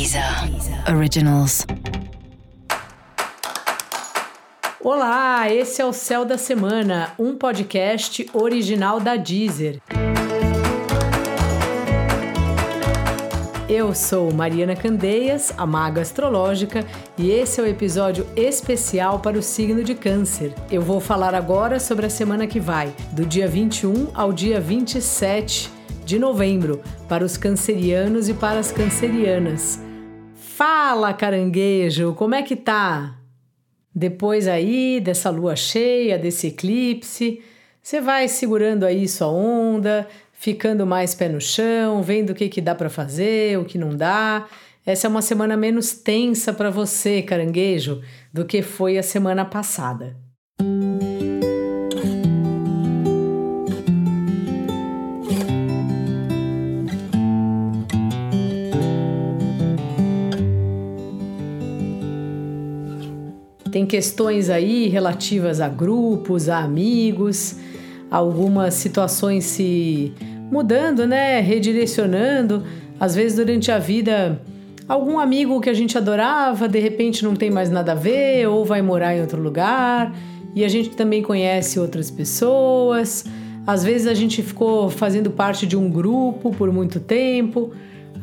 Deezer Originals. Olá, esse é o Céu da Semana, um podcast original da Deezer. Eu sou Mariana Candeias, a maga astrológica, e esse é o episódio especial para o signo de Câncer. Eu vou falar agora sobre a semana que vai, do dia 21 ao dia 27 de novembro, para os cancerianos e para as cancerianas. Fala, caranguejo, como é que tá? Depois aí dessa lua cheia, desse eclipse, você vai segurando aí sua onda, ficando mais pé no chão, vendo o que, que dá para fazer, o que não dá. Essa é uma semana menos tensa para você, caranguejo, do que foi a semana passada. Tem questões aí relativas a grupos, a amigos, algumas situações se mudando, né? Redirecionando. Às vezes, durante a vida, algum amigo que a gente adorava, de repente não tem mais nada a ver, ou vai morar em outro lugar. E a gente também conhece outras pessoas. Às vezes a gente ficou fazendo parte de um grupo por muito tempo.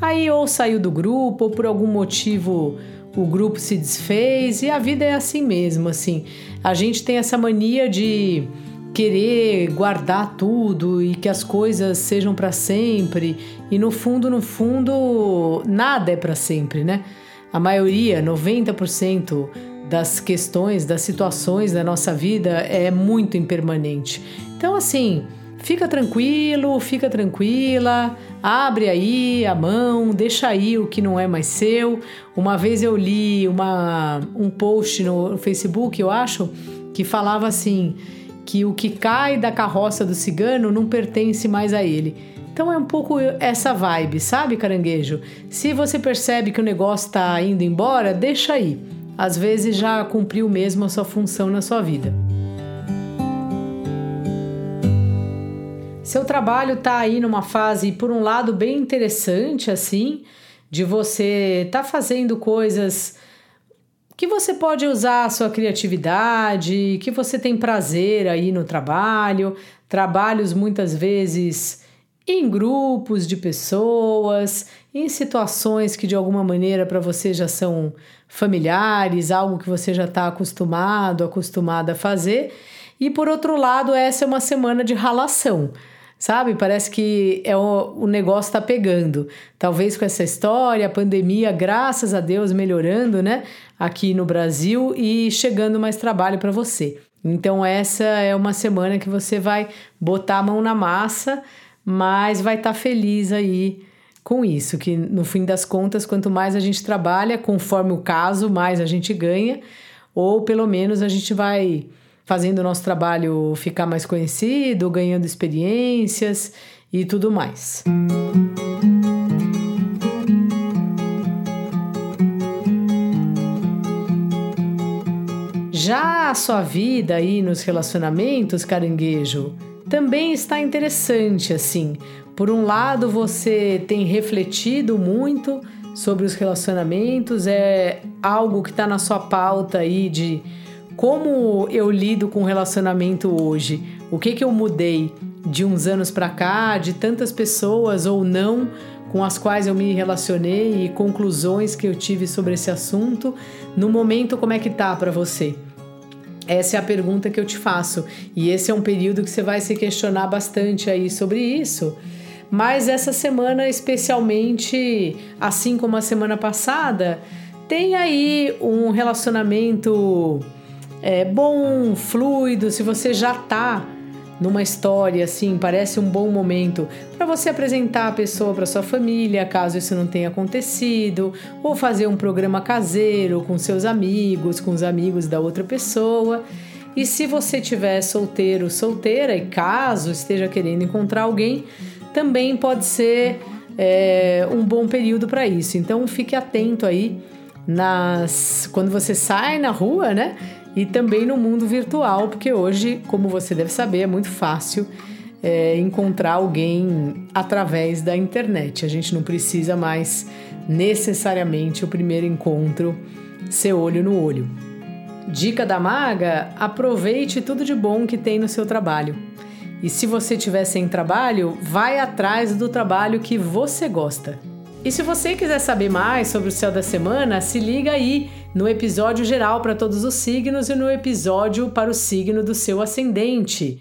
Aí ou saiu do grupo, ou por algum motivo o grupo se desfez, e a vida é assim mesmo, assim. A gente tem essa mania de querer guardar tudo e que as coisas sejam para sempre. E no fundo, no fundo, nada é para sempre, né? A maioria, 90% das questões, das situações da nossa vida é muito impermanente. Então, assim, fica tranquilo, fica tranquila, abre aí a mão, deixa aí o que não é mais seu. Uma vez eu li uma, um post no Facebook, eu acho, que falava assim que o que cai da carroça do cigano não pertence mais a ele. Então é um pouco essa vibe, sabe, caranguejo? Se você percebe que o negócio está indo embora, deixa aí. Às vezes já cumpriu mesmo a sua função na sua vida. Seu trabalho está aí numa fase, por um lado, bem interessante, assim, de você estar tá fazendo coisas que você pode usar a sua criatividade, que você tem prazer aí no trabalho, trabalhos muitas vezes em grupos de pessoas, em situações que de alguma maneira para você já são familiares, algo que você já está acostumado, acostumada a fazer. E por outro lado, essa é uma semana de ralação sabe? Parece que é o, o negócio está pegando. Talvez com essa história, a pandemia, graças a Deus, melhorando, né? Aqui no Brasil e chegando mais trabalho para você. Então, essa é uma semana que você vai botar a mão na massa, mas vai estar tá feliz aí com isso, que no fim das contas, quanto mais a gente trabalha, conforme o caso, mais a gente ganha, ou pelo menos a gente vai fazendo o nosso trabalho ficar mais conhecido, ganhando experiências e tudo mais. Já a sua vida aí nos relacionamentos, caranguejo, também está interessante assim. Por um lado, você tem refletido muito sobre os relacionamentos, é algo que está na sua pauta aí de como eu lido com o relacionamento hoje? O que que eu mudei de uns anos para cá, de tantas pessoas ou não com as quais eu me relacionei e conclusões que eu tive sobre esse assunto? No momento, como é que tá para você? Essa é a pergunta que eu te faço. E esse é um período que você vai se questionar bastante aí sobre isso. Mas essa semana, especialmente, assim como a semana passada, tem aí um relacionamento é, bom, fluido, se você já tá numa história assim, parece um bom momento para você apresentar a pessoa para sua família, caso isso não tenha acontecido, ou fazer um programa caseiro com seus amigos, com os amigos da outra pessoa. E se você tiver solteiro, solteira e caso esteja querendo encontrar alguém, também pode ser é, um bom período para isso. Então fique atento aí nas quando você sai na rua, né? e também no mundo virtual, porque hoje, como você deve saber, é muito fácil é, encontrar alguém através da internet. A gente não precisa mais necessariamente o primeiro encontro ser olho no olho. Dica da maga: aproveite tudo de bom que tem no seu trabalho. E se você estiver sem trabalho, vai atrás do trabalho que você gosta. E se você quiser saber mais sobre o céu da semana, se liga aí no episódio geral para todos os signos e no episódio para o signo do seu ascendente.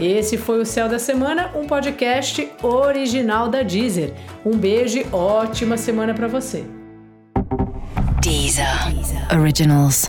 Esse foi o Céu da Semana, um podcast original da Deezer. Um beijo e ótima semana para você. Deezer. Deezer. Originals.